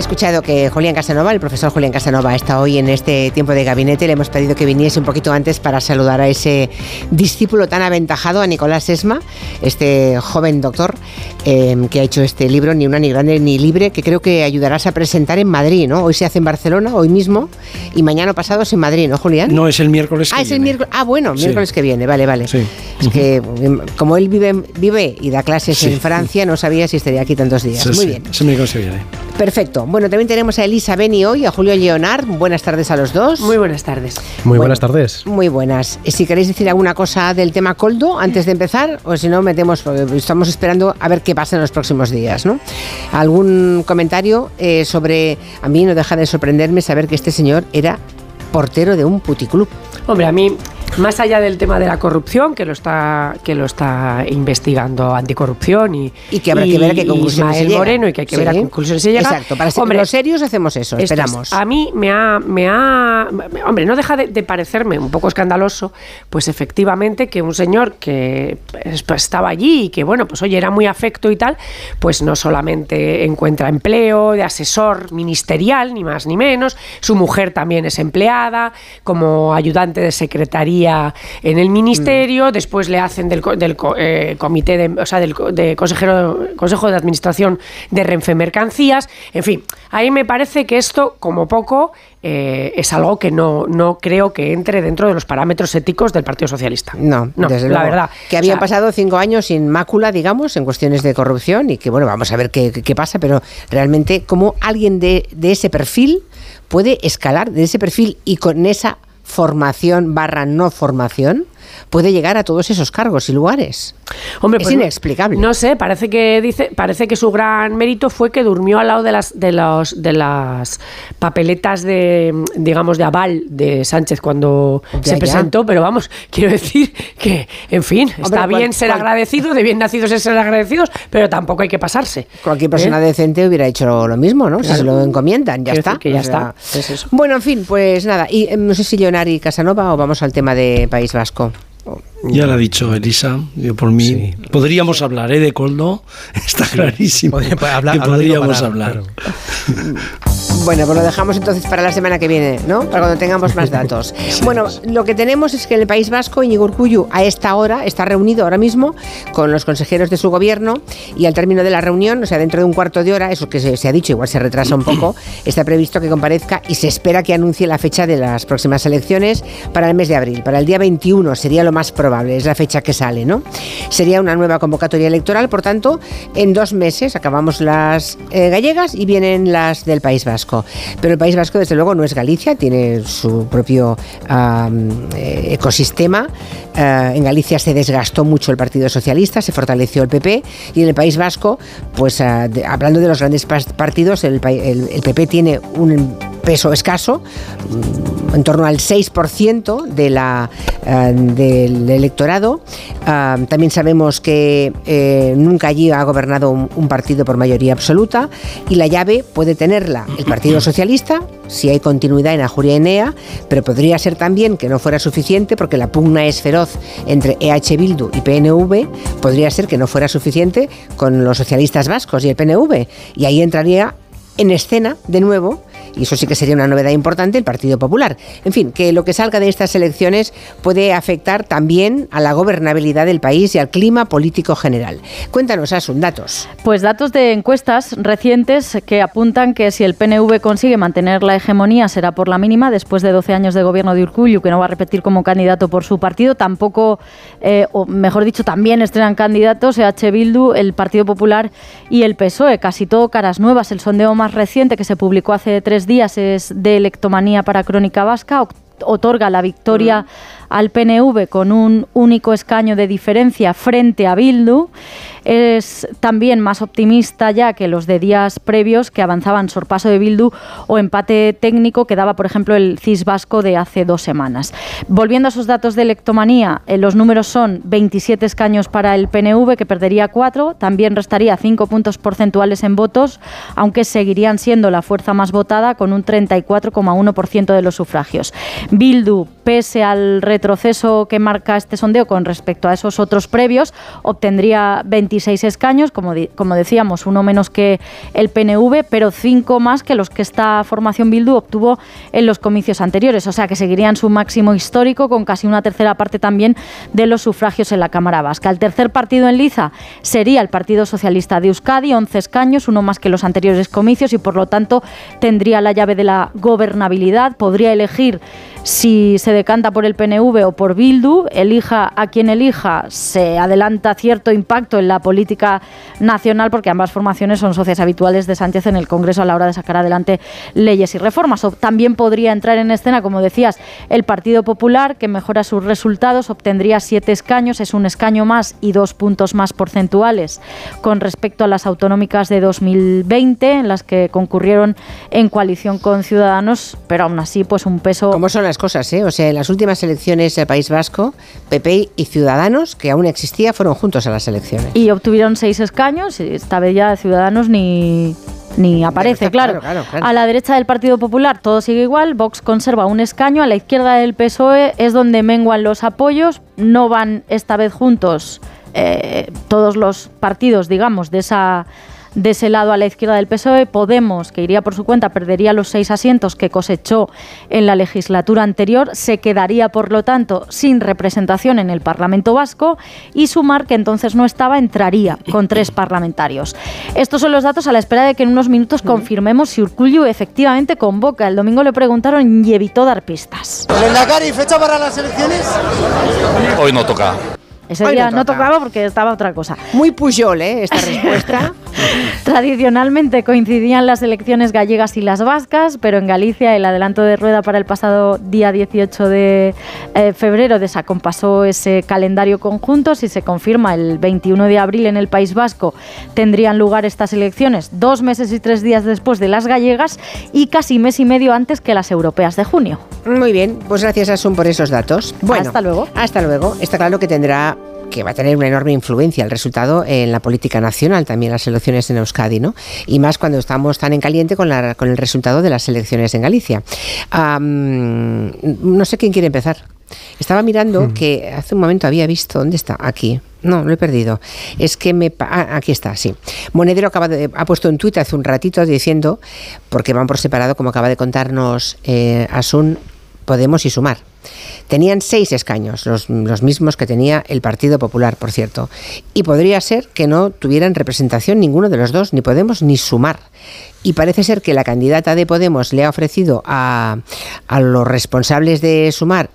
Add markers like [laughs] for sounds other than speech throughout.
escuchado que Julián Casanova, el profesor Julián Casanova, está hoy en este tiempo de gabinete. Le hemos pedido que viniese un poquito antes para saludar a ese discípulo tan aventajado, a Nicolás Esma, este joven doctor eh, que ha hecho este libro, Ni una, ni grande, ni libre, que creo que ayudarás a presentar en Madrid, ¿no? Hoy se hace en Barcelona, hoy mismo, y mañana pasado es en Madrid, ¿no, Julián? No, es el miércoles ah, que es el miércoles. Ah, bueno, miércoles que viene, vale, vale. Sí. Es que em, como él vive, vive y da clases en Francia, no sabía si estaría aquí tantos días. Muy bien. Es el miércoles que viene. Perfecto. Bueno, también tenemos a Elisa Beni hoy, a Julio Leonard. Buenas tardes a los dos. Muy buenas tardes. Muy buenas tardes. Muy buenas. Si queréis decir alguna cosa del tema Coldo antes de empezar, o si no, metemos, porque estamos esperando a ver qué pasa en los próximos días, ¿no? ¿Algún comentario eh, sobre... A mí no deja de sorprenderme saber que este señor era portero de un puticlub. Hombre, a mí más allá del tema de la corrupción, que lo está, que lo está investigando anticorrupción y, y que habrá que ver a qué conclusiones se. Moreno y que hay que ver a qué conclusiones se llega. Exacto, para ser los serios hacemos eso, esperamos. a mí me ha, me ha, hombre, no deja de, de, parecerme un poco escandaloso, pues efectivamente que un señor que pues, estaba allí y que bueno, pues oye, era muy afecto y tal, pues no solamente encuentra empleo de asesor ministerial, ni más ni menos, su mujer también es empleada como ayudante de secretaría en el ministerio, mm. después le hacen del, del eh, comité, de, o sea, del de consejero, consejo de administración de Renfe Mercancías, en fin, ahí me parece que esto, como poco, eh, es algo que no, no creo que entre dentro de los parámetros éticos del Partido Socialista. No, no desde la luego. verdad. Que habían pasado cinco años sin mácula, digamos, en cuestiones de corrupción y que, bueno, vamos a ver qué, qué pasa, pero realmente, ¿cómo alguien de, de ese perfil puede escalar de ese perfil y con esa formación barra no formación puede llegar a todos esos cargos y lugares. Hombre, es pues inexplicable. No, no, sé, parece que dice, parece que su gran mérito fue que durmió al lado de las de los de las papeletas de digamos de aval de Sánchez cuando Ya, se ya. presentó, pero vamos, quiero decir que en fin, está cual- bien ser cual- agradecido, de bien nacidos es ser agradecidos, pero tampoco hay que pasarse. Cualquier persona ¿Eh? decente hubiera hecho lo mismo, ¿no? Si se lo encomiendan, ya Quiero está. que ya O sea, está, es eso. Bueno, en fin, pues nada. Y eh, no sé si Leonari Casanova o vamos al tema de País Vasco. Ya lo ha dicho Elisa, yo por mí. Sí. Podríamos hablar, ¿eh? De Coldo, [laughs] está clarísimo. Podría- pues, que podríamos hablar. claro. [laughs] Bueno, pues lo dejamos entonces para la semana que viene, ¿no? Para cuando tengamos más datos. [laughs] Bueno, lo que tenemos es que en el País Vasco, Íñigo Urkullu a esta hora está reunido ahora mismo con los consejeros de su gobierno y al término de la reunión, o sea, dentro de un cuarto de hora, eso que se, se ha dicho, igual se retrasa un poco, [clears throat] está previsto que comparezca y se espera que anuncie la fecha de las próximas elecciones para el mes de abril. Para el día 21 sería lo más probable, es la fecha que sale, ¿no? Sería una nueva convocatoria electoral, por tanto, en dos meses acabamos las eh, gallegas y vienen las del País Vasco. Pero el País Vasco, desde luego, no es Galicia, tiene su propio eh, ecosistema. Eh, en Galicia se desgastó mucho el Partido Socialista, se fortaleció el PP y en el País Vasco, pues de- hablando de los grandes partidos, el, pa- el- el PP tiene un peso escaso, mm, en torno al 6% de la, eh, del electorado. Ah, también sabemos que eh, nunca allí ha gobernado un, un partido por mayoría absoluta y la llave puede tenerla el Partido [clears throat] Socialista, si hay continuidad en Ajuria Enea, pero podría ser también que no fuera suficiente porque la pugna es feroz entre EH Bildu y PNV, podría ser que no fuera suficiente con los socialistas vascos y el PNV. Y ahí entraría en escena de nuevo, y eso sí que sería una novedad importante, el Partido Popular. En fin, que lo que salga de estas elecciones puede afectar también a la gobernabilidad del país y al clima político general. Cuéntanos, Asun, datos. Pues datos de encuestas recientes que apuntan que si el PNV consigue mantener la hegemonía será por la mínima después de 12 años de gobierno de Urkullu, que no va a repetir como candidato por su partido. Tampoco, eh, o mejor dicho, también estrenan candidatos EH Bildu, el Partido Popular y el PSOE. Casi todo caras nuevas. El sondeo más reciente que se publicó hace tres días es de Electomanía para Crónica Vasca. Otorga la victoria al PNV con un único escaño de diferencia frente a Bildu. Es también más optimista ya que los de días previos que avanzaban sorpaso de Bildu o empate técnico que daba, por ejemplo, el CIS vasco de hace dos semanas. Volviendo a esos datos de electomanía, eh, los números son 27 escaños para el PNV, que perdería 4, también restaría 5 puntos porcentuales en votos, aunque seguirían siendo la fuerza más votada con un 34,1% de los sufragios. Bildu, pese al retraso retroceso que marca este sondeo con respecto a esos otros previos, obtendría 26 escaños, como, como decíamos, uno menos que el PNV, pero cinco más que los que esta formación Bildu obtuvo en los comicios anteriores, o sea que seguirían su máximo histórico con casi una tercera parte también de los sufragios en la Cámara Vasca. El tercer partido en liza sería el Partido Socialista de Euskadi, 11 escaños, uno más que los anteriores comicios y por lo tanto tendría la llave de la gobernabilidad, podría elegir si se decanta por el PNV o por Bildu, elija a quien elija, se adelanta cierto impacto en la política nacional porque ambas formaciones son socias habituales de Sánchez en el Congreso a la hora de sacar adelante leyes y reformas. O también podría entrar en escena, como decías, el Partido Popular, que mejora sus resultados, obtendría siete escaños, es un escaño más y dos puntos más porcentuales con respecto a las autonómicas de 2020, en las que concurrieron en coalición con Ciudadanos, pero aún así, pues un peso cosas, ¿eh? O sea, en las últimas elecciones del País Vasco, PP y Ciudadanos, que aún existía, fueron juntos a las elecciones. Y obtuvieron seis escaños, y esta vez ya Ciudadanos ni, ni aparece, claro. A la derecha del Partido Popular todo sigue igual, Vox conserva un escaño, a la izquierda del PSOE es donde menguan los apoyos, no van esta vez juntos eh, todos los partidos, digamos, de esa de ese lado a la izquierda del PSOE. Podemos, que iría por su cuenta, perdería los seis asientos que cosechó en la legislatura anterior, se quedaría, por lo tanto, sin representación en el Parlamento Vasco y Sumar, que entonces no estaba, entraría con tres [laughs] parlamentarios. Estos son los datos a la espera de que en unos minutos confirmemos si Urcullu efectivamente convoca. El domingo le preguntaron y evitó dar pistas. ¿y fecha para las elecciones? Hoy no toca. Ese día no, tocaba porque estaba otra cosa. Muy Pujol, ¿eh? Esta [laughs] respuesta. Tradicionalmente coincidían las elecciones gallegas y las vascas, pero en Galicia el adelanto de rueda para el pasado día 18 de eh, febrero desacompasó ese calendario conjunto. Si se confirma el 21 de abril en el País Vasco, tendrían lugar estas elecciones dos meses y tres días después de las gallegas y casi mes y medio antes que las europeas de junio. Muy bien, pues gracias Asun por esos datos. Bueno, hasta luego. Hasta luego. Está claro que tendrá que va a tener una enorme influencia el resultado en la política nacional, también las elecciones en Euskadi, ¿no? Y más cuando estamos tan en caliente con, la, con el resultado de las elecciones en Galicia. no sé quién quiere empezar. Estaba mirando hmm. que hace un momento había visto, ¿dónde está? Aquí. No, lo he perdido. Es que me... Ah, aquí está, sí. Monedero acaba de, ha puesto un tuit hace un ratito diciendo, porque van por separado, como acaba de contarnos eh, Asun, Podemos y Sumar. Tenían seis escaños, los, mismos que tenía el Partido Popular, por cierto. Y podría ser que no tuvieran representación ninguno de los dos, ni Podemos ni Sumar. Y parece ser que la candidata de Podemos le ha ofrecido a, los responsables de Sumar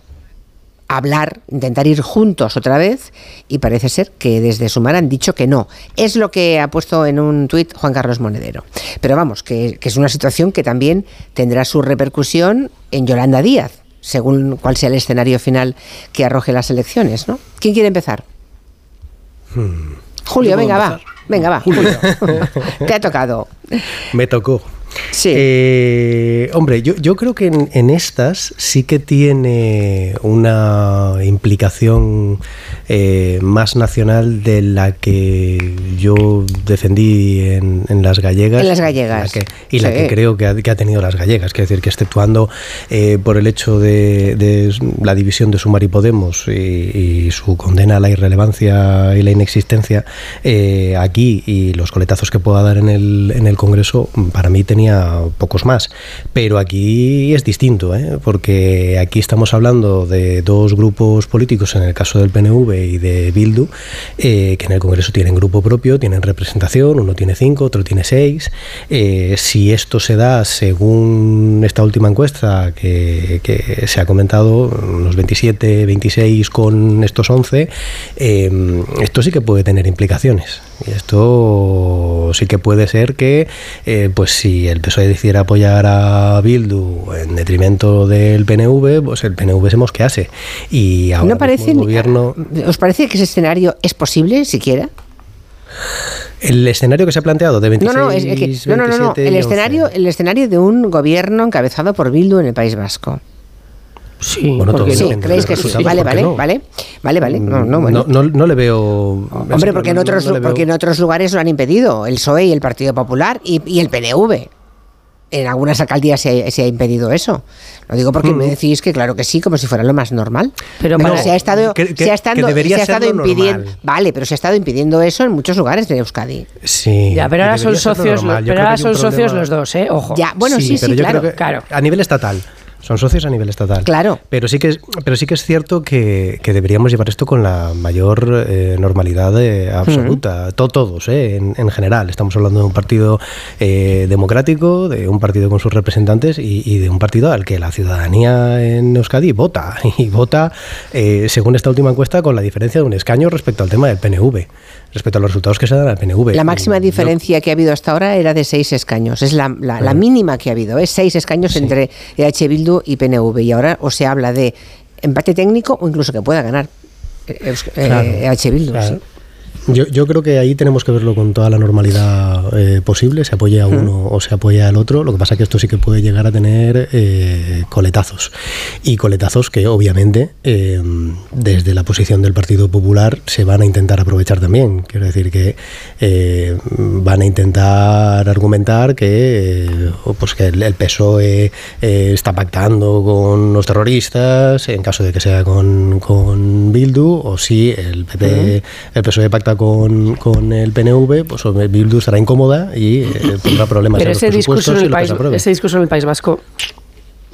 hablar, intentar ir juntos otra vez y parece ser que desde Sumar han dicho que no. Es lo que ha puesto en un tuit Juan Carlos Monedero. Pero vamos, que, que es una situación que también tendrá su repercusión en Yolanda Díaz, según cuál sea el escenario final que arroje las elecciones, ¿no? ¿Quién quiere empezar? Hmm. Julio, venga, va. Venga, va, Julio. [laughs] Te ha tocado. Me tocó. Sí. Eh, hombre, yo, yo, creo que en, estas sí que tiene una implicación eh, más nacional de la que yo defendí en, las gallegas. En las gallegas. y la que creo que ha, tenido las gallegas. Quiero decir que exceptuando eh, por el hecho de, la división de Sumar y Podemos y, su condena a la irrelevancia y la inexistencia aquí y los coletazos que pueda dar en el, en el Congreso, para mí tenía pocos más. Pero aquí es distinto, ¿eh? porque aquí estamos hablando de dos grupos políticos, en el caso del PNV y de Bildu, eh, que en el Congreso tienen grupo propio, tienen representación, uno tiene cinco, otro tiene seis. Eh, si esto se da según esta última encuesta que, que se ha comentado, unos 27, 26 con estos 11, esto sí que puede tener implicaciones. Y esto sí que puede ser que, pues si el PSOE decidiera apoyar a Bildu en detrimento del PNV, pues el PNV se mosquease. Y ahora ¿No parece, gobierno... ¿Os parece que ese escenario es posible siquiera? El escenario que se ha planteado de 26, no, no, no, no, no, El, escenario, el escenario de un gobierno encabezado por Bildu en el País Vasco. Sí, bueno, porque sí, creéis que sí. Vale, vale, vale, vale, vale. No, no, bueno. no, no, le veo. Hombre, porque en otros, porque en otros lugares lo han impedido el PSOE y el Partido Popular y, y el PNV en algunas alcaldías se ha, se ha impedido eso. Lo digo porque me decís que claro que sí, como si fuera lo más normal. Pero Pero se ha estado, que- que- se ha estado, se ha estado impidiendo, normal. vale, pero se ha estado impidiendo eso en muchos lugares de Euskadi. Sí. Ya, pero ahora son socios. Yo pero ahora son socios los dos, ¿eh? Ojo. Ya, bueno, sí, sí, pero yo claro. creo que claro. a nivel estatal. Son socios a nivel estatal. Claro. Pero sí que es, pero sí que es cierto que, que deberíamos llevar esto con la mayor eh, normalidad eh, absoluta. To- todos, eh, en, en general. Estamos hablando de un partido eh, democrático, de un partido con sus representantes y, y de un partido al que la ciudadanía en Euskadi vota. [laughs] Y vota, eh, según esta última encuesta, con la diferencia de un escaño respecto al tema del PNV. Respecto a los resultados que se dan al PNV. La máxima Yo- diferencia que ha habido hasta ahora era de seis escaños. Es la, la- la mínima que ha habido. Es seis escaños entre EH Bildu y PNV. Y ahora o se habla de empate técnico o incluso que pueda ganar eh, eh, Claro, EH Bildu. claro. sí. Yo, yo creo que ahí tenemos que verlo con toda la normalidad eh, posible, se apoya a uno o se apoya al otro, lo que pasa es que esto sí que puede llegar a tener eh, coletazos. Y coletazos que obviamente eh, desde la posición del Partido Popular se van a intentar aprovechar también. Quiero decir que eh, van a intentar argumentar que, eh, pues que el, PSOE está pactando con los terroristas, en caso de que sea con, con Bildu, o si el PP, el PSOE pacta con, con el PNV, pues Bildu estará incómoda y eh, pondrá problemas Pero en los ese discurso, en y el país, ese discurso en el País Vasco,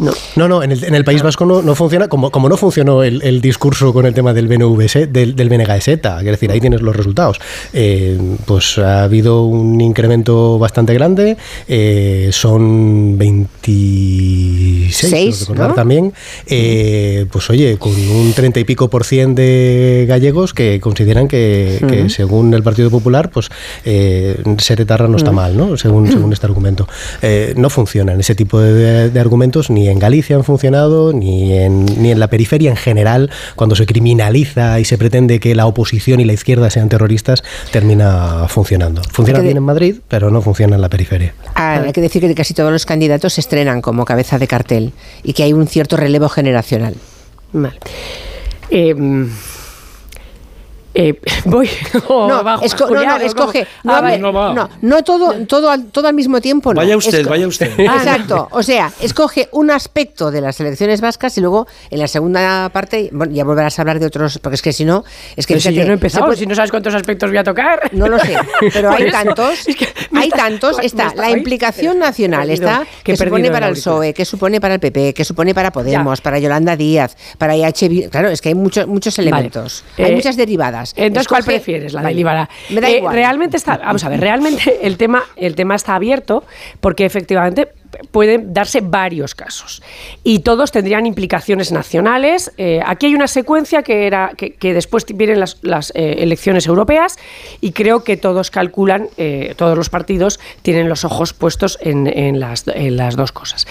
no. No, no, en el, en el País Vasco no, no funciona, como, como no funcionó el, el discurso con el tema del BNVS, del, del BNGZ, es decir, ahí tienes los resultados. Eh, pues ha habido un incremento bastante grande, eh, son 26, Seis, creo recordar ¿no? también, eh, pues oye, con un 30 y pico por cien de gallegos que consideran que, que según el Partido Popular, pues eh, ser etarra no está mal, ¿no? Según, según este argumento. No funcionan ese tipo de, de argumentos, ni en Galicia han funcionado, ni en, ni en la periferia en general, cuando se criminaliza y se pretende que la oposición y la izquierda sean terroristas, termina funcionando. Funciona de- bien en Madrid, pero no funciona en la periferia. Ah, hay que decir que casi todos los candidatos se estrenan como cabeza de cartel y que hay un cierto relevo generacional. Vale. Eh, eh, voy. [laughs] o no, bajo, esco- no, no, escoge. No, Ah, vale. no, no, no todo, todo, al- todo al mismo tiempo. no. Vaya usted, Esco- vaya usted. [laughs] Exacto. O sea, escoge un aspecto de las elecciones vascas y luego en la segunda parte bueno, ya volverás a hablar de otros, porque es que si no, es que Pero si yo no he empezado, puede- si no sabes cuántos aspectos voy a tocar. No lo sé, pero hay [laughs] eso, tantos, es que me hay tantos, está la implicación nacional, perdido- está que supone para el. PSOE, que supone para el PP, que supone para Podemos, para Yolanda Díaz, para IH, claro, es que hay muchos muchos elementos, hay Eh, muchas derivadas. Entonces, ¿cuál prefieres? La Vale. de Líbara. Me da Eh, igual. Realmente está, vamos a ver, realmente el tema, el tema está abierto porque efectivamente pueden darse varios casos y todos tendrían implicaciones nacionales. Eh, aquí hay una secuencia que era que, después vienen las, eh, elecciones europeas y creo que todos calculan, eh, todos los partidos tienen los ojos puestos en, las, en las dos cosas.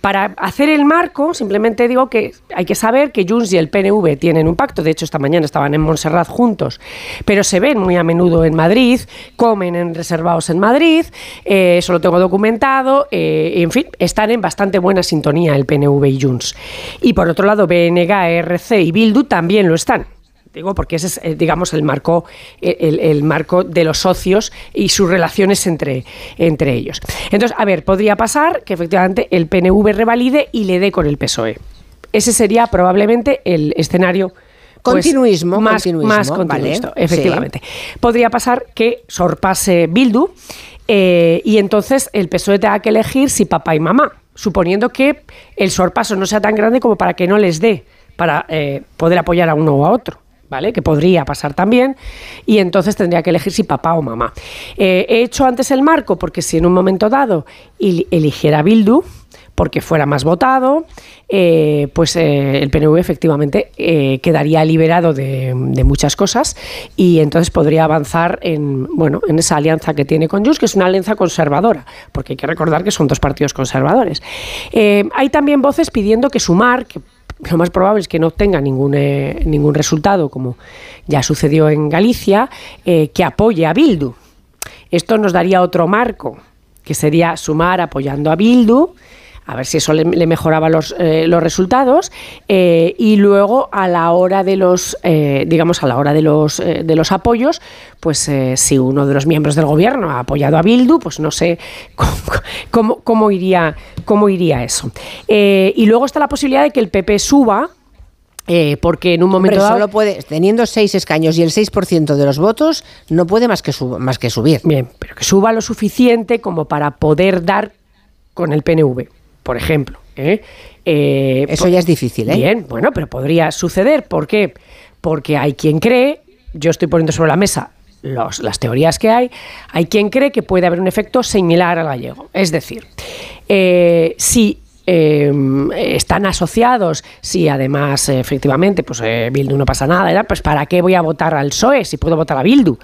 Para hacer el marco, simplemente digo que hay que saber que Junts y el PNV tienen un pacto. De hecho, esta mañana estaban en Montserrat juntos, pero se ven muy a menudo en Madrid, comen en reservados en Madrid, eso lo tengo documentado. En fin, están en bastante buena sintonía el PNV y Junts. Y por otro lado, BNG, RC y Bildu también lo están. Digo, porque ese es, eh, digamos, el marco, el, el marco de los socios y sus relaciones entre, entre ellos. Entonces, a ver, podría pasar que efectivamente el PNV revalide y le dé con el PSOE. Ese sería probablemente el escenario pues, Continuismo, más, continuismo, más vale, continuista, sí. efectivamente. Podría pasar que sorpase Bildu eh, y entonces el PSOE tenga que elegir si papá y mamá, suponiendo que el sorpaso no sea tan grande como para que no les dé para eh, poder apoyar a uno o a otro. ¿Vale? Que podría pasar también, y entonces tendría que elegir si papá o mamá. Eh, he hecho antes el marco porque si en un momento dado eligiera Bildu, porque fuera más votado, eh, pues eh, el PNV efectivamente eh, quedaría liberado de, muchas cosas y entonces podría avanzar en, bueno, en esa alianza que tiene con Junts, que es una alianza conservadora, porque hay que recordar que son dos partidos conservadores. Hay también voces pidiendo que Sumar, que lo más probable es que no obtenga ningún, ningún resultado, como ya sucedió en Galicia, que apoye a Bildu. Esto nos daría otro marco, que sería Sumar apoyando a Bildu, a ver si eso le, le mejoraba los, eh, los resultados, eh, y luego a la hora de los, eh, digamos, a la hora de los, eh, de los apoyos, pues si uno de los miembros del gobierno ha apoyado a Bildu, pues no sé [laughs] cómo, cómo- cómo iría, cómo iría eso. Y luego está la posibilidad de que el PP suba, eh, porque en un momento Hombre, dado... solo puede, teniendo seis escaños y el 6% de los votos, no puede más que, sub- más que subir. Bien, pero que suba lo suficiente como para poder dar con el PNV, por ejemplo. ¿eh? Eh, Eso ya es difícil, ¿eh? Bien, bueno, pero podría suceder. ¿Por qué? Porque hay quien cree, yo estoy poniendo sobre la mesa los- las teorías que hay, hay quien cree que puede haber un efecto similar al gallego. Es decir, eh, si eh, están asociados, si además efectivamente pues eh, Bildu no pasa nada, pues ¿para qué voy a votar al PSOE si puedo votar a Bildu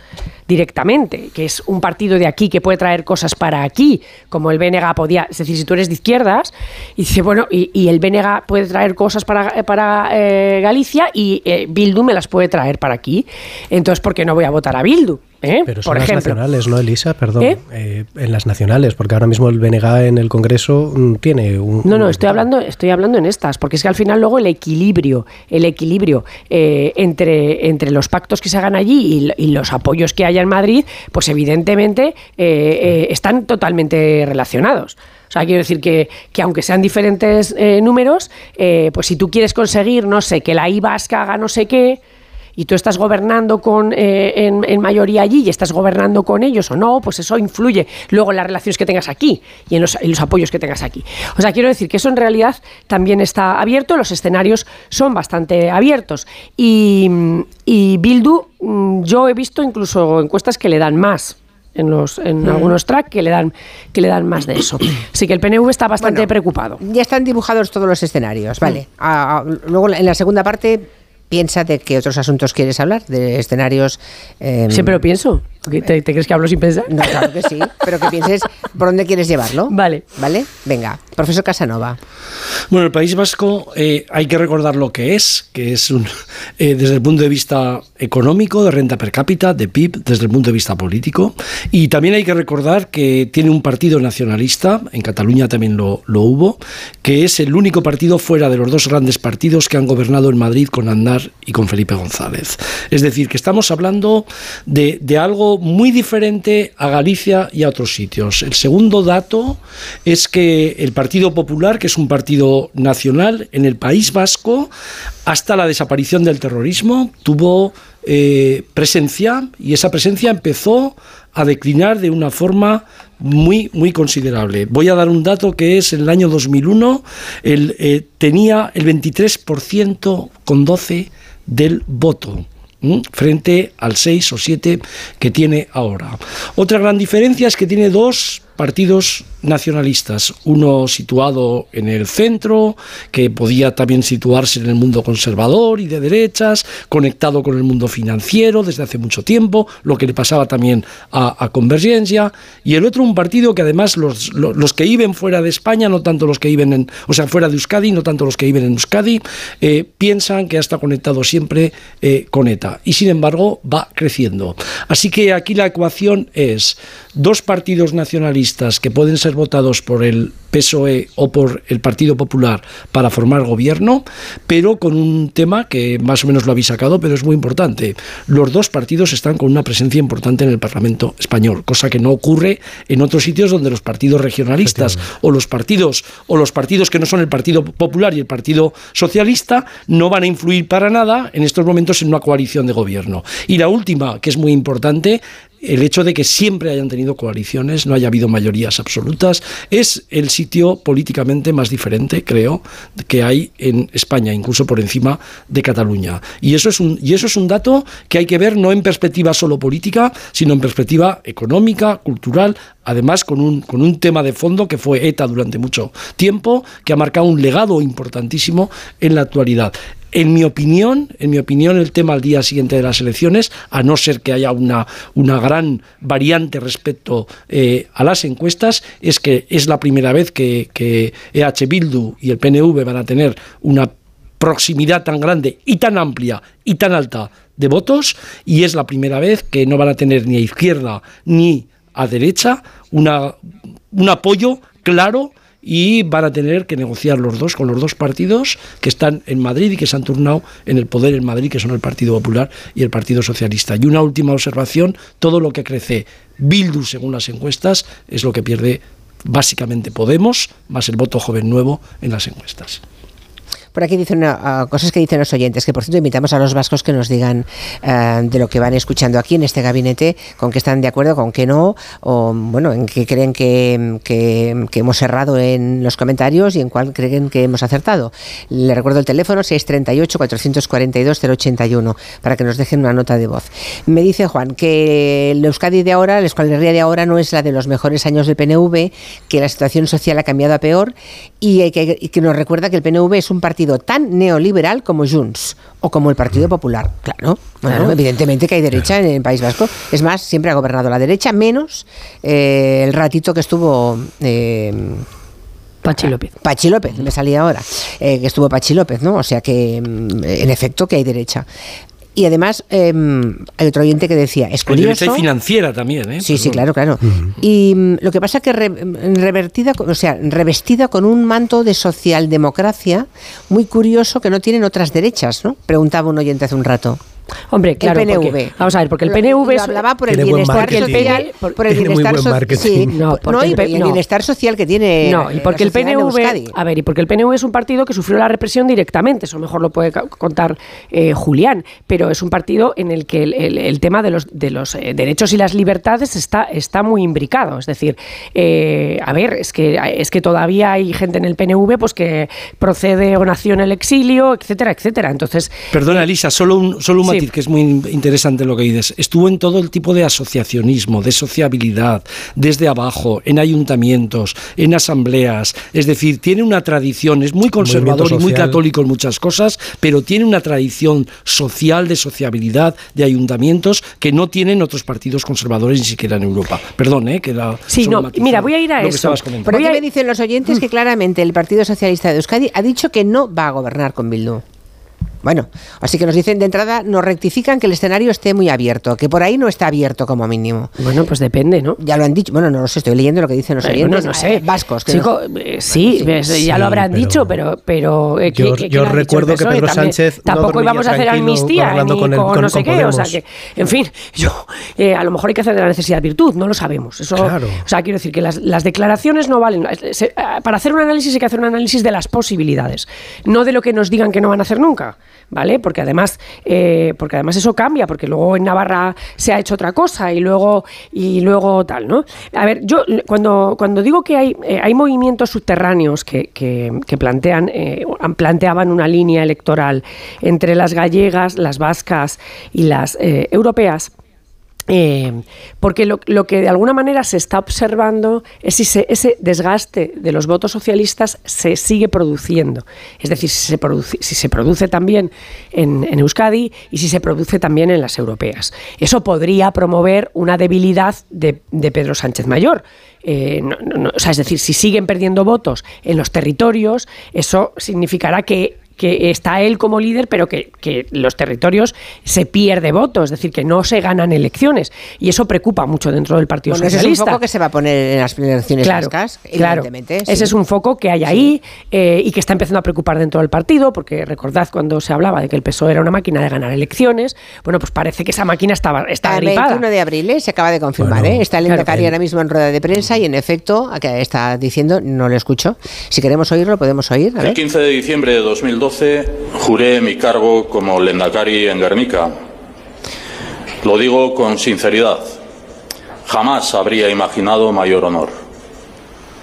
directamente? Que es un partido de aquí que puede traer cosas para aquí, como el BNG podía, es decir, si tú eres de izquierdas, y dice, bueno, y, y el BNG puede traer cosas para, para eh, Galicia y eh, Bildu me las puede traer para aquí, entonces ¿por qué no voy a votar a Bildu? ¿Eh? Pero son Por las ejemplo. nacionales, ¿no, Elisa? Perdón. ¿Eh? Eh, en las nacionales, porque ahora mismo el BNG en el Congreso mm, tiene un... No, no, estoy hablando, estoy hablando en estas, porque es que al final luego el equilibrio, el equilibrio eh, entre, entre los pactos que se hagan allí y, los apoyos que haya en Madrid, pues evidentemente están totalmente relacionados. O sea, quiero decir que, que aunque sean diferentes números, pues si tú quieres conseguir, no sé, que la I vasca haga no sé qué, y tú estás gobernando con, eh, en, en mayoría allí y estás gobernando con ellos o no, pues eso influye luego en las relaciones que tengas aquí y en los, en los apoyos que tengas aquí. O sea, quiero decir que eso en realidad también está abierto, los escenarios son bastante abiertos. Y, y Bildu, mm, yo he visto incluso encuestas que le dan más. En, los, en algunos tracks que le dan que le dan más de eso. Así que el PNV está bastante Bueno, preocupado. Ya están dibujados todos los escenarios, vale. Ah, ah, luego en la segunda parte piensa de qué otros asuntos quieres hablar, de escenarios... eh, Siempre lo pienso. ¿Te, te crees que hablo sin pensar? No, claro que sí, pero que pienses por dónde quieres llevarlo. Vale. ¿Vale? Venga, profesor Casanova. Bueno, el País Vasco eh, hay que recordar lo que es, que es un, eh, desde el punto de vista económico, de renta per cápita, de PIB, desde el punto de vista político. Y también hay que recordar que tiene un partido nacionalista, en Cataluña también lo, lo hubo, que es el único partido fuera de los dos grandes partidos que han gobernado en Madrid con Andar y con Felipe González. Es decir, que estamos hablando de, algo muy diferente a Galicia y a otros sitios. El segundo dato es que el Partido Popular, que es un partido nacional en el País Vasco, hasta la desaparición del terrorismo, tuvo eh, presencia y esa presencia empezó a declinar de una forma muy, muy considerable. Voy a dar un dato que es en el año 2001, el, eh, tenía el 23% con 12 del voto. frente al 6 o 7 que tiene ahora. Otra gran diferencia es que tiene dos partidos nacionalistas, uno situado en el centro, que podía también situarse en el mundo conservador y de derechas, conectado con el mundo financiero desde hace mucho tiempo, lo que le pasaba también a, Convergencia, y el otro un partido que además los, los, los que viven fuera de España, no tanto los que viven en, o sea, fuera de Euskadi, no tanto los que viven en Euskadi, eh, piensan que ha estado conectado siempre eh, con ETA, y sin embargo va creciendo. Así que aquí la ecuación es dos partidos nacionalistas que pueden ser votados por el PSOE o por el Partido Popular para formar gobierno, pero con un tema que más o menos lo habéis sacado, pero es muy importante. Los dos partidos están con una presencia importante en el Parlamento español, cosa que no ocurre en otros sitios donde los partidos regionalistas o los partidos o los partidos que no son el Partido Popular y el Partido Socialista no van a influir para nada en estos momentos en una coalición de gobierno. Y la última, que es muy importante, el hecho de que siempre hayan tenido coaliciones, no haya habido mayorías absolutas, es el sitio políticamente más diferente, creo, que hay en España, incluso por encima de Cataluña. Y eso es un, y eso es un dato que hay que ver no en perspectiva solo política, sino en perspectiva económica, cultural, además con un, con un tema de fondo que fue ETA durante mucho tiempo, que ha marcado un legado importantísimo en la actualidad. En mi opinión, en mi opinión, el tema al día siguiente de las elecciones, a no ser que haya una, una gran variante respecto eh, a las encuestas, es que es la primera vez que, que EH Bildu y el PNV van a tener una proximidad tan grande y tan amplia y tan alta de votos, y es la primera vez que no van a tener ni a izquierda ni a derecha una, un apoyo claro y van a tener que negociar los dos con los dos partidos que están en Madrid y que se han turnado en el poder en Madrid, que son el Partido Popular y el Partido Socialista. Y una última observación, todo lo que crece Bildu según las encuestas es lo que pierde básicamente Podemos, más el voto joven nuevo en las encuestas. Por aquí dicen uh, cosas que dicen los oyentes, que por cierto invitamos a los vascos que nos digan uh, de lo que van escuchando aquí en este gabinete, con qué están de acuerdo, con qué no, o bueno, en qué creen que, que, que hemos errado en los comentarios y en cuál creen que hemos acertado. Le recuerdo el teléfono 638-442-081 para que nos dejen una nota de voz. Me dice Juan que el Euskadi de ahora, la escuadrería de ahora no es la de los mejores años del PNV, que la situación social ha cambiado a peor y que, y que nos recuerda que el PNV es un partido tan neoliberal como Junts o como el Partido Popular. Claro, bueno, claro. evidentemente que hay derecha en el País Vasco. Es más, siempre ha gobernado la derecha, menos eh, el ratito que estuvo... Eh, Pachi López. Pachi López, me salía ahora, eh, que estuvo Pachi López, ¿no? O sea que, en efecto, que hay derecha. Y además, eh, hay otro oyente que decía, es curioso... Financiera también, ¿eh? Sí, sí, claro, claro. Uh -huh. Y um, lo que pasa es que re, revertida, o sea, revestida con un manto de socialdemocracia muy curioso que no tienen otras derechas, ¿no? Preguntaba un oyente hace un rato. Hombre, claro, el PNV. Porque, vamos a ver, porque el PNV lo, lo hablaba por el bienestar social, por, [laughs] por, el bienestar social, sí, no, no, y, el, no. bienestar social que tiene No, y porque el PNV, a ver, y porque el PNV es un partido que sufrió la represión directamente, eso mejor lo puede contar eh, Julián, pero es un partido en el que el, el, el tema de los de los eh, derechos y las libertades está está muy imbricado, es decir, eh, a ver, es que es que todavía hay gente en el PNV pues que procede o nació en el exilio, etcétera, etcétera. Entonces, Perdona, Elisa, solo un solo un sí que es muy interesante lo que dices. Estuvo en todo el tipo de asociacionismo, de sociabilidad, desde abajo, en ayuntamientos, en asambleas. Es decir, tiene una tradición, es muy conservador y muy católico en muchas cosas, pero tiene una tradición social de sociabilidad, de ayuntamientos, que no tienen otros partidos conservadores ni siquiera en Europa. Perdón, ¿eh? Que era sí, no, mira, voy a ir a eso. Por aquí me dicen los oyentes que claramente el Partido Socialista de Euskadi ha dicho que no va a gobernar con Bildu. Bueno, así que nos dicen de entrada, nos rectifican que el escenario esté muy abierto, que por ahí no está abierto como mínimo. Bueno, pues depende, ¿no? Ya lo han dicho, bueno, no lo sé, estoy leyendo lo que dicen los pero, oyentes. Bueno, no sé. Vascos. Que Chico, no... eh, sí, bueno, sí, ya sí, lo habrán pero dicho, pero... pero eh, yo, ¿qué, yo recuerdo que Pedro Sánchez Tampoco no íbamos a hacer amnistía ni con, con, no sé qué, o sea que, en fin, yo, eh, a lo mejor hay que hacer de la necesidad virtud, no lo sabemos. Eso, claro. O sea, quiero decir que las, las declaraciones no valen. Se, para hacer un análisis hay que hacer un análisis de las posibilidades, no de lo que nos digan que no van a hacer nunca, ¿vale? Porque además, eh, porque además eso cambia, porque luego en Navarra se ha hecho otra cosa y luego y luego tal, ¿no? A ver, yo cuando, cuando digo que hay, eh, hay movimientos subterráneos que, que, que plantean, eh, planteaban una línea electoral entre las gallegas, las vascas y las eh, europeas, eh, porque lo, que de alguna manera se está observando es si se, ese desgaste de los votos socialistas se sigue produciendo. Es decir, si se produce, también en, Euskadi y si se produce también en las europeas. Eso podría promover una debilidad de, Pedro Sánchez Mayor. Eh, o sea, es decir, si siguen perdiendo votos en los territorios, eso significará que que está él como líder, pero que, que, los territorios se pierde votos, es decir, que no se ganan elecciones. Y eso preocupa mucho dentro del Partido bueno, Socialista. Ese es un foco que se va a poner en las elecciones claro, vascas, claro. Sí. Ese es un foco que hay ahí sí. eh, y que está empezando a preocupar dentro del partido, porque recordad cuando se hablaba de que el PSOE era una máquina de ganar elecciones, bueno, pues parece que esa máquina estaba está el gripada. 21 de abril ¿eh? se acaba de confirmar, bueno, ¿eh? está el claro, Endacari ahora mismo en rueda de prensa y en efecto está diciendo, no lo escucho, si queremos oírlo podemos oír. El 15 de diciembre de 2012 juré mi cargo como Lendakari en Guernica. Lo digo con sinceridad. Jamás habría imaginado mayor honor.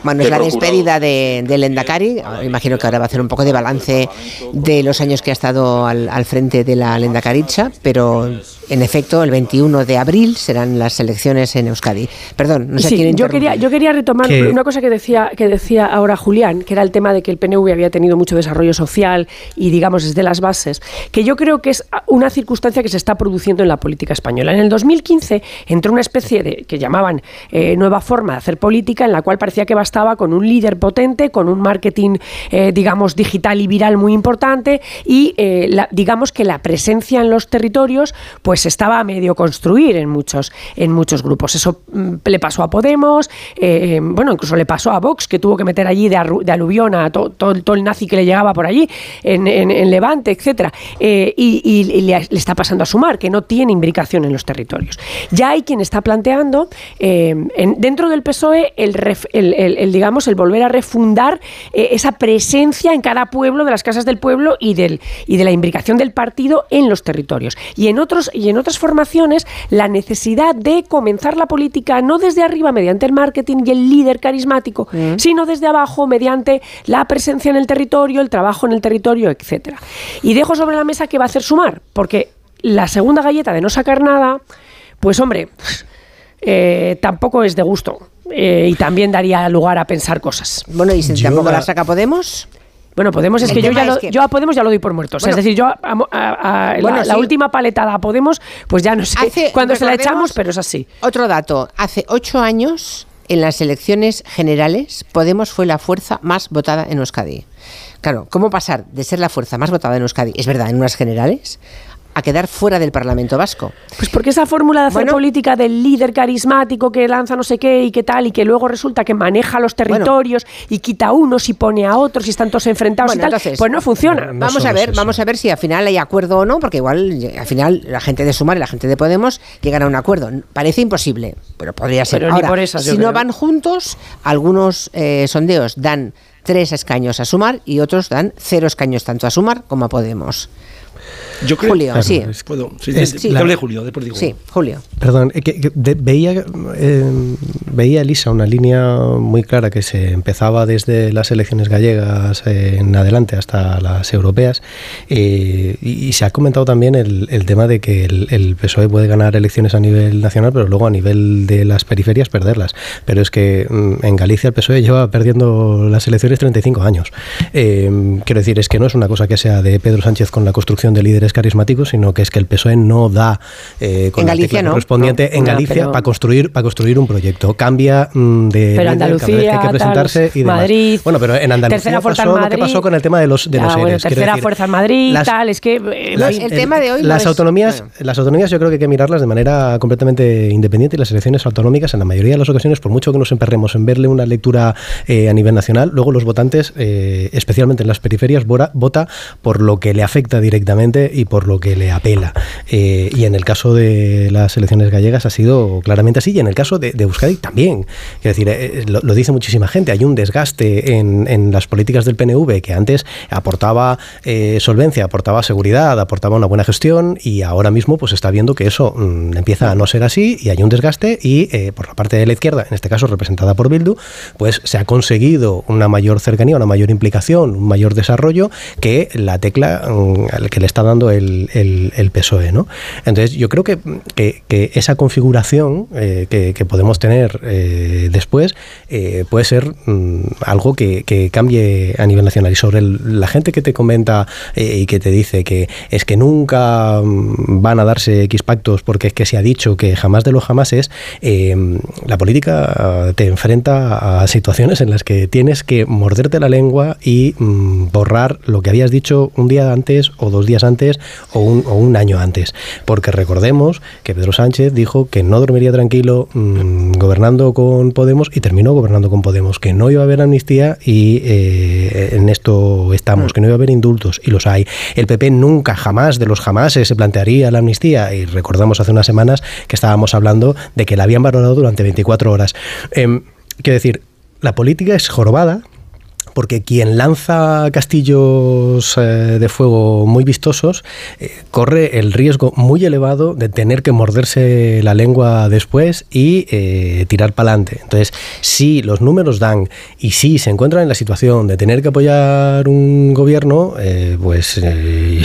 Bueno, es la despedida de, de Lendakari. Imagino que ahora va a hacer un poco de balance de los años que ha estado al, al frente de la Lendakaricha, pero en efecto, el 21 de abril serán las elecciones en Euskadi. Perdón, no sé sí, quién yo quería, yo quería retomar una cosa que decía, que decía ahora Julián, que era el tema de que el PNV había tenido mucho desarrollo social y, digamos, desde las bases, que yo creo que es una circunstancia que se está produciendo en la política española. En el 2015 entró una especie de, que llamaban eh, nueva forma de hacer política, en la cual parecía que bastaba estaba con un líder potente, con un marketing, eh, digamos, digital y viral muy importante y eh, digamos que la presencia en los territorios pues estaba a medio construir en muchos, en muchos grupos. Eso mm, le pasó a Podemos, eh, bueno, incluso le pasó a Vox, que tuvo que meter allí de, aluvión a todo el nazi que le llegaba por allí, en, Levante, etcétera. y, le, está pasando a Sumar, que no tiene imbricación en los territorios. Ya hay quien está planteando dentro del PSOE el, el, digamos, el volver a refundar eh, esa presencia en cada pueblo de las casas del pueblo y, del, y de la imbricación del partido en los territorios. Y en, otros, y en otras formaciones, la necesidad de comenzar la política no desde arriba mediante el marketing y el líder carismático, mm. sino desde abajo mediante la presencia en el territorio, el trabajo en el territorio, etcétera. Y dejo sobre la mesa que va a hacer sumar, porque la segunda galleta de no sacar nada, pues hombre, eh, tampoco es de gusto. Eh, y también daría lugar a pensar cosas. Bueno, ¿y si tampoco la... saca Podemos? Bueno, Podemos es que yo ya, yo a Podemos ya lo doy por muerto. es decir, yo a, la, última paletada a Podemos, pues ya no sé cuándo se la echamos, pero es así. Otro dato, hace ocho años, en las elecciones generales, Podemos fue la fuerza más votada en Euskadi. Claro, ¿cómo pasar de ser la fuerza más votada en Euskadi, es verdad, en unas generales, a quedar fuera del Parlamento Vasco. Pues porque esa fórmula de hacer política del líder carismático que lanza no sé qué y qué tal, y que luego resulta que maneja los territorios y quita a unos y pone a otros y están todos enfrentados y tal, pues no funciona. vamos a ver, vamos a ver si al final hay acuerdo o no, porque igual al final la gente de Sumar y la gente de Podemos llegan a un acuerdo. Parece imposible, pero podría ser. Ahora, si no van juntos, algunos eh, sondeos dan tres escaños a Sumar y otros dan cero escaños tanto a Sumar como a Podemos. Yo creo, Julio, sí. Puedo, sí, sí, Julio, después digo. Sí, Julio. Perdón, que, veía, eh, veía Elisa una línea muy clara que se empezaba desde las elecciones gallegas en adelante hasta las europeas eh, y, se ha comentado también el, el tema de que el, PSOE puede ganar elecciones a nivel nacional, pero luego a nivel de las periferias perderlas. Pero es que mm, en Galicia el PSOE lleva perdiendo las elecciones 35 años. Eh, quiero decir, es que no es una cosa que sea de Pedro Sánchez con la construcción de líderes carismáticos, sino que es que el PSOE no da eh, con en la correspondiente en Galicia para construir para construir un proyecto. Cambia mm, de pero Andalucía, que hay que presentarse y demás. Madrid, bueno, pero en Andalucía pasó lo que pasó con el tema de los de los bueno, tercera fuerza en Madrid, tal, es que eh, el, tema de hoy las autonomías, las autonomías yo creo que hay que mirarlas de manera completamente independiente y las elecciones autonómicas en la mayoría de las ocasiones, por mucho que nos emperremos en verle una lectura eh, a nivel nacional, luego los votantes, especialmente en las periferias, vota por lo que le afecta directamente y por lo que le apela. Eh, y en el caso de las elecciones gallegas ha sido claramente así, y en el caso de, Euskadi también. Es decir, eh, lo, dice muchísima gente, hay un desgaste en, las políticas del PNV que antes aportaba eh, solvencia, aportaba seguridad, aportaba una buena gestión, y ahora mismo pues está viendo que eso mm, empieza a no ser así, y hay un desgaste, y por la parte de la izquierda, en este caso representada por Bildu, pues se ha conseguido una mayor cercanía, una mayor implicación, un mayor desarrollo que la tecla mm, que le está dando el, el, PSOE. ¿no? Entonces, yo creo que, que, esa configuración eh, que, podemos tener eh, después eh, puede ser mm, algo que, cambie a nivel nacional. Y sobre la gente que te comenta y que te dice que es que nunca mm, van a darse X pactos porque es que se ha dicho que jamás de los jamás es, la política te enfrenta a situaciones en las que tienes que morderte la lengua y mm, borrar lo que habías dicho un día antes o dos días antes o un, año antes. Porque recordemos que Pedro Sánchez dijo que no dormiría tranquilo mm, gobernando con Podemos y terminó gobernando con Podemos, que no iba a haber amnistía y eh, en esto estamos, que no iba a haber indultos y los hay. El PP nunca, jamás de los jamás se plantearía la amnistía y recordamos hace unas semanas que estábamos hablando de que la habían valorado durante 24 horas. Eh, quiero decir, la política es jorobada, porque quien lanza castillos eh, de fuego muy vistosos eh, corre el riesgo muy elevado de tener que morderse la lengua después y eh, tirar para adelante. Entonces, si los números dan y si se encuentran en la situación de tener que apoyar un gobierno, pues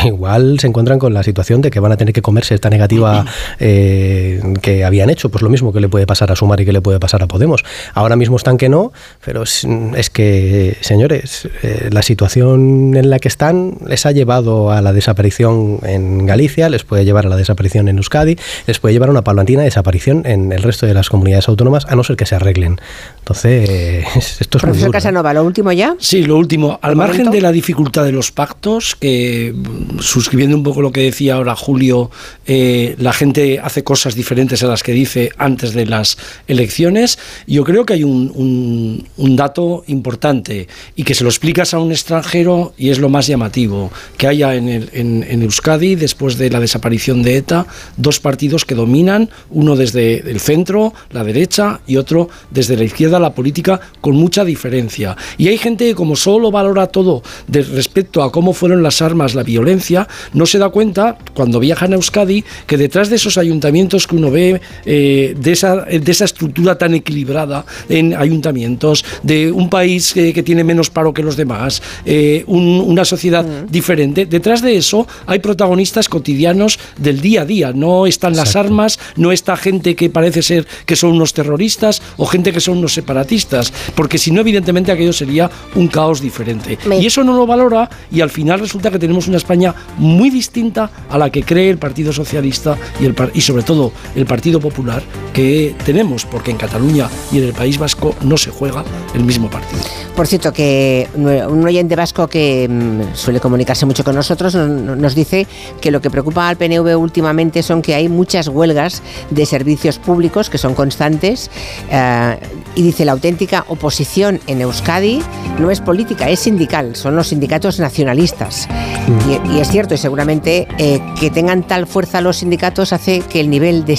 igual se encuentran con la situación de que van a tener que comerse esta negativa que habían hecho. Pues lo mismo que le puede pasar a Sumar y que le puede pasar a Podemos. Ahora mismo están que no, pero es, es que, señor señores, eh, la situación en la que están les ha llevado a la desaparición en Galicia, les puede llevar a la desaparición en Euskadi, les puede llevar a una paulatina desaparición en el resto de las comunidades autónomas, a no ser que se arreglen. Entonces, [laughs] esto es Profesor muy duro. Casanova, lo último ya. Sí, lo último, al margen momento? de la dificultad de los pactos, que mm, suscribiendo un poco lo que decía ahora Julio, eh, la gente hace cosas diferentes a las que dice antes de las elecciones, yo creo que hay un, un- un dato importante y que se lo explicas a un extranjero y es lo más llamativo, que haya en, el- en- en Euskadi, después de la desaparición de ETA, dos partidos que dominan, uno desde el centro, la derecha, y otro desde la izquierda, la política, con mucha diferencia. Y hay gente que como solo valora todo de respecto a cómo fueron las armas, la violencia, no se da cuenta, cuando viajan a Euskadi, que detrás de esos ayuntamientos que uno ve, eh, de, esa, de esa estructura tan equilibrada en ayuntamientos, de un país eh, que tiene menos paro que los demás, eh, un- una sociedad diferente, detrás de eso hay protagonistas cotidianos del día a día. No están las armas, no está gente que parece ser que son unos terroristas o gente que son unos separatistas, porque si no, evidentemente aquello sería un caos diferente. Me- Y eso no lo valora y al final resulta que tenemos una España muy distinta a la que cree el Partido Socialista y, el, y sobre todo el Partido Popular que tenemos, porque en Cataluña y en el País Vasco no se juega el mismo partido. Por cierto, que un oyente vasco que mm, suele comunicarse mucho con nosotros no- no- nos dice que lo que preocupa al PNV últimamente son que hay muchas huelgas de servicios públicos que son constantes eh, y dice la auténtica oposición en Euskadi no es política, es sindical, son los sindicatos nacionalistas. Y, y es cierto, y seguramente eh, que tengan tal fuerza los sindicatos hace que el nivel de,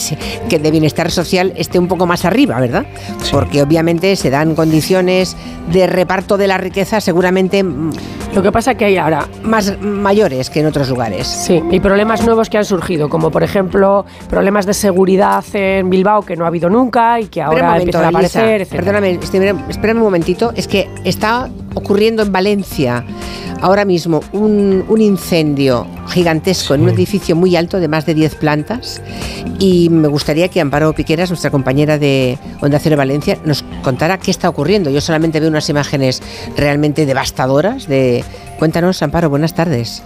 que de bienestar social esté un poco más arriba, ¿verdad? Porque obviamente se dan condiciones de reparto de la riqueza seguramente mm, Lo que pasa que hay ahora más mayores que en otros lugares. Sí, y problemas nuevos que han surgido, como por ejemplo problemas de seguridad en Bilbao que no ha habido nunca y que ahora momento, empiezan a aparecer. Perdóname, espérame un momentito. Es que está ocurriendo en Valencia. Ahora mismo un, un incendio gigantesco en un edificio muy alto de más de 10 plantas. Y me gustaría que Amparo Piqueras, nuestra compañera de Onda Cero Valencia, nos contara qué está ocurriendo. Yo solamente veo unas imágenes realmente devastadoras de... Cuéntanos, Amparo, buenas tardes.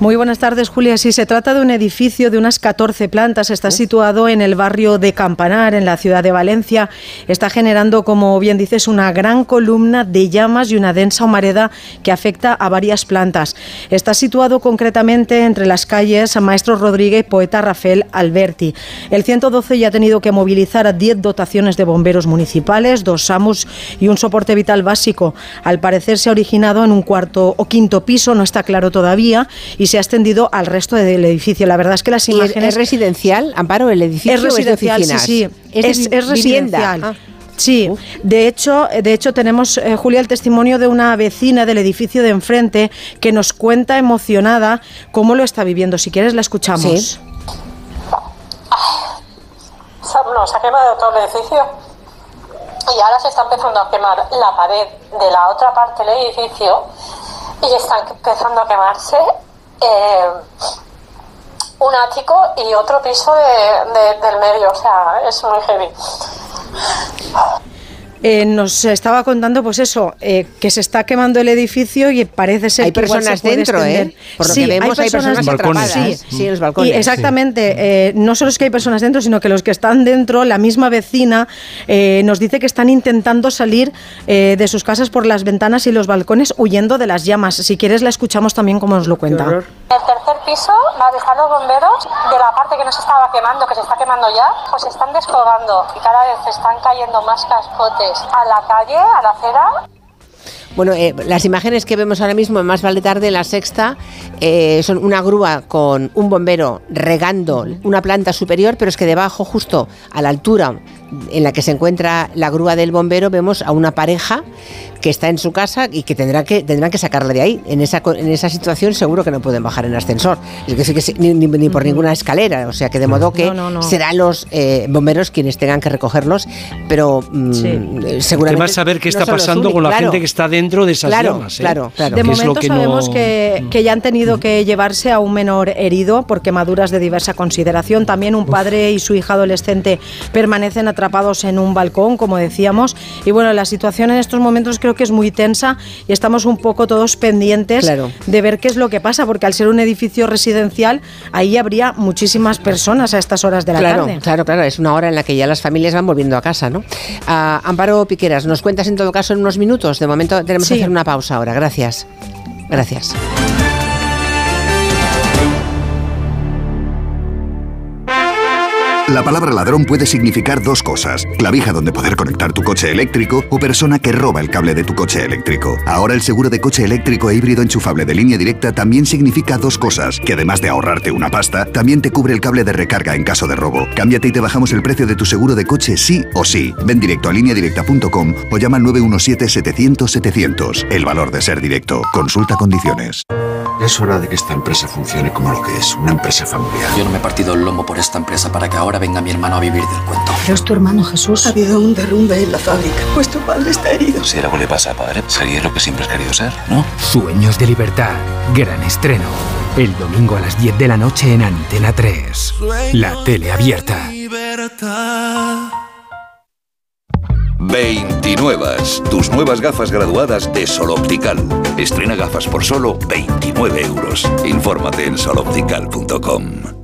Muy buenas tardes, Julia. Sí, se trata de un edificio de unas 14 plantas. Está situado en el barrio de Campanar, en la ciudad de Valencia. Está generando, como bien dices, una gran columna de llamas y una densa humareda que afecta a varias plantas. Está situado concretamente entre las calles Maestro Rodríguez y Poeta Rafael Alberti. El 112 ya ha tenido que movilizar a 10 dotaciones de bomberos municipales, dos SAMUS y un soporte vital básico. Al parecer se ha originado en un cuarto o quinto piso, no está claro todavía, y se ha extendido al resto del edificio. La verdad es que las ¿Y es, imágenes... es residencial, Amparo, el edificio? Es o es de residencial, sí, sí. Es, Es, es residencial. Ah. Sí, de hecho, de hecho tenemos, eh, Julia, el testimonio de una vecina del edificio de enfrente que nos cuenta emocionada cómo lo está viviendo. Si quieres, la escuchamos. Sí. No, se ha quemado todo el edificio. Y ahora se está empezando a quemar la pared de la otra parte del edificio y está empezando a quemarse eh, un ático y otro piso de- de- del medio. O sea, es muy heavy. Eh, nos estaba contando, pues eso, eh, que se está quemando el edificio y parece ser Hay que igual personas se dentro, ¿eh? Por lo Sí, que vemos, hay personas Balcones. atrapadas. Sí. Sí, en los balcones. Y exactamente, eh, no solo es que hay personas dentro, sino que los que están dentro, la misma vecina, eh, nos dice que están intentando salir eh, de sus casas por las ventanas y los balcones huyendo de las llamas. Si quieres, la escuchamos también como nos lo cuenta. Tercer piso, donde están los bomberos, de la parte que no se estaba quemando, que se está quemando ya, pues se están descolgando. Y cada vez están cayendo más cascotes a la calle, a la acera, Bueno, eh, las imágenes que vemos ahora mismo en Más Vale Tarde, en la sexta, eh, son una grúa con un bombero regando una planta superior, pero es que debajo, justo a la altura en la que se encuentra la grúa del bombero, vemos a una pareja que está en su casa y que tendrá que tendrán que sacarla de ahí. En esa, en esa situación seguro que no pueden bajar en ascensor, es decir, que sí- ni, ni- ni por ninguna escalera, o sea que de modo que No, no, no. serán los eh, bomberos quienes tengan que recogerlos, pero mm, Sí. seguramente... saber qué está pasando con la claro. gente que está dentro de esas Claro, llamas. ¿eh? claro, claro. De Que momento que no- sabemos que, que ya han tenido que llevarse a un menor herido por quemaduras de diversa consideración. También un padre y su hija adolescente permanecen atrapados en un balcón, como decíamos. Y bueno, la situación en estos momentos creo que es muy tensa y estamos un poco todos pendientes de ver qué es lo que pasa, porque al ser un edificio residencial, ahí habría muchísimas personas a estas horas de la tarde. Claro, claro, es una hora en la que ya las familias van volviendo a casa, ¿no? Ah, Amparo Piqueras, nos cuentas en todo caso en unos minutos. De momento tenemos que hacer una pausa ahora. Gracias. Gracias. La palabra ladrón puede significar dos cosas. Clavija donde poder conectar tu coche eléctrico o persona que roba el cable de tu coche eléctrico. Ahora el seguro de coche eléctrico e híbrido enchufable de línea directa también significa dos cosas. Que además de ahorrarte una pasta, también te cubre el cable de recarga en caso de robo. Cámbiate y te bajamos el precio de tu seguro de coche sí o sí. Ven directo a lineadirecta.com o llama al 917-700-700. El valor de ser directo. Consulta condiciones. Es hora de que esta empresa funcione como lo que es, una empresa familiar. Yo no me he partido el lomo por esta empresa para que ahora venga mi hermano a vivir del cuento. Pero es tu hermano Jesús. Ha habido un derrumbe en la fábrica. Vuestro padre está herido. Si algo le pasa a padre, sería lo que siempre has querido ser, ¿no? Sueños de libertad. Gran estreno. El domingo a las 10 de la noche en Antena 3. La tele abierta. 29. Tus nuevas gafas graduadas de Sol Optical. Estrena gafas por solo 29 euros. Infórmate en soloptical.com.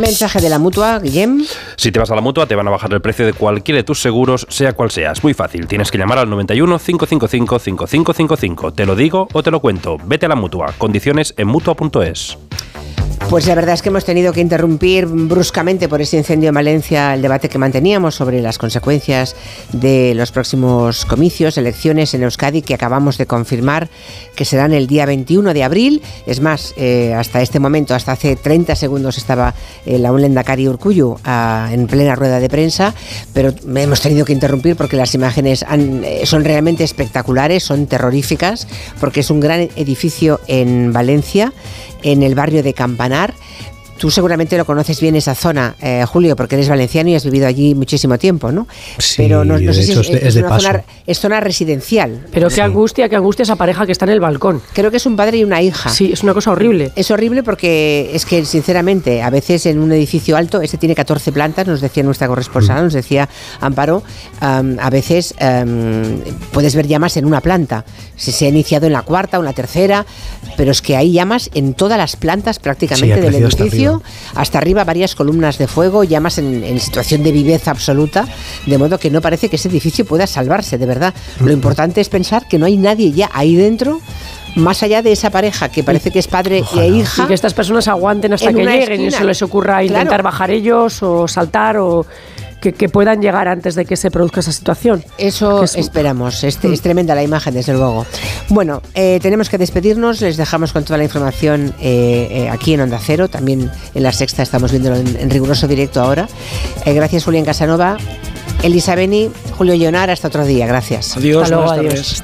Mensaje de la mutua, Guillem. Si te vas a la mutua, te van a bajar el precio de cualquiera de tus seguros, sea cual sea. Es muy fácil. Tienes que llamar al 91 555 5555. Te lo digo o te lo cuento. Vete a la mutua. Condiciones en mutua.es. Pues la verdad es que hemos tenido que interrumpir bruscamente por ese incendio en Valencia el debate que manteníamos sobre las consecuencias de los próximos comicios, elecciones en Euskadi que acabamos de confirmar que serán el día 21 de abril. Es más, eh, hasta este momento, hasta hace 30 segundos estaba el aún Lendakari Urcuyu en plena rueda de prensa, pero hemos tenido que interrumpir porque las imágenes eh, son realmente espectaculares, son terroríficas, porque es un gran edificio en Valencia en el barrio de Campanar. Tú seguramente lo conoces bien esa zona, eh, Julio, porque eres valenciano y has vivido allí muchísimo tiempo, ¿no? Sí, Pero no, sé si es, una zona, es zona residencial. Pero qué angustia, qué angustia esa pareja que está en el balcón. Creo que es un padre y una hija. Sí, es una cosa horrible. Es horrible porque es que, sinceramente, a veces en un edificio alto, este tiene 14 plantas, nos decía nuestra corresponsal, mm. nos decía Amparo, a veces puedes ver llamas en una planta. Si se ha iniciado en la cuarta o en la tercera, pero es que hay llamas en todas las plantas prácticamente del edificio hasta arriba. varias columnas de fuego, llamas en, en, situación de viveza absoluta, de modo que no parece que ese edificio pueda salvarse, de verdad. Lo importante es pensar que no hay nadie ya ahí dentro más allá de esa pareja que parece que es padre e hija. Y que estas personas aguanten hasta que lleguen y se les ocurra intentar bajar ellos o saltar o que, puedan llegar antes de que se produzca esa situación. Eso esperamos. Es, es, tremenda la imagen, desde luego. Bueno, eh, tenemos que despedirnos. Les dejamos con toda la información eh, eh, aquí en Onda Cero. También en la sexta estamos viéndolo en, riguroso directo ahora. gracias, Julián Casanova. Elisa Beni, Julio Llonar, hasta otro día. Gracias. Adiós,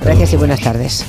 Gracias y buenas tardes.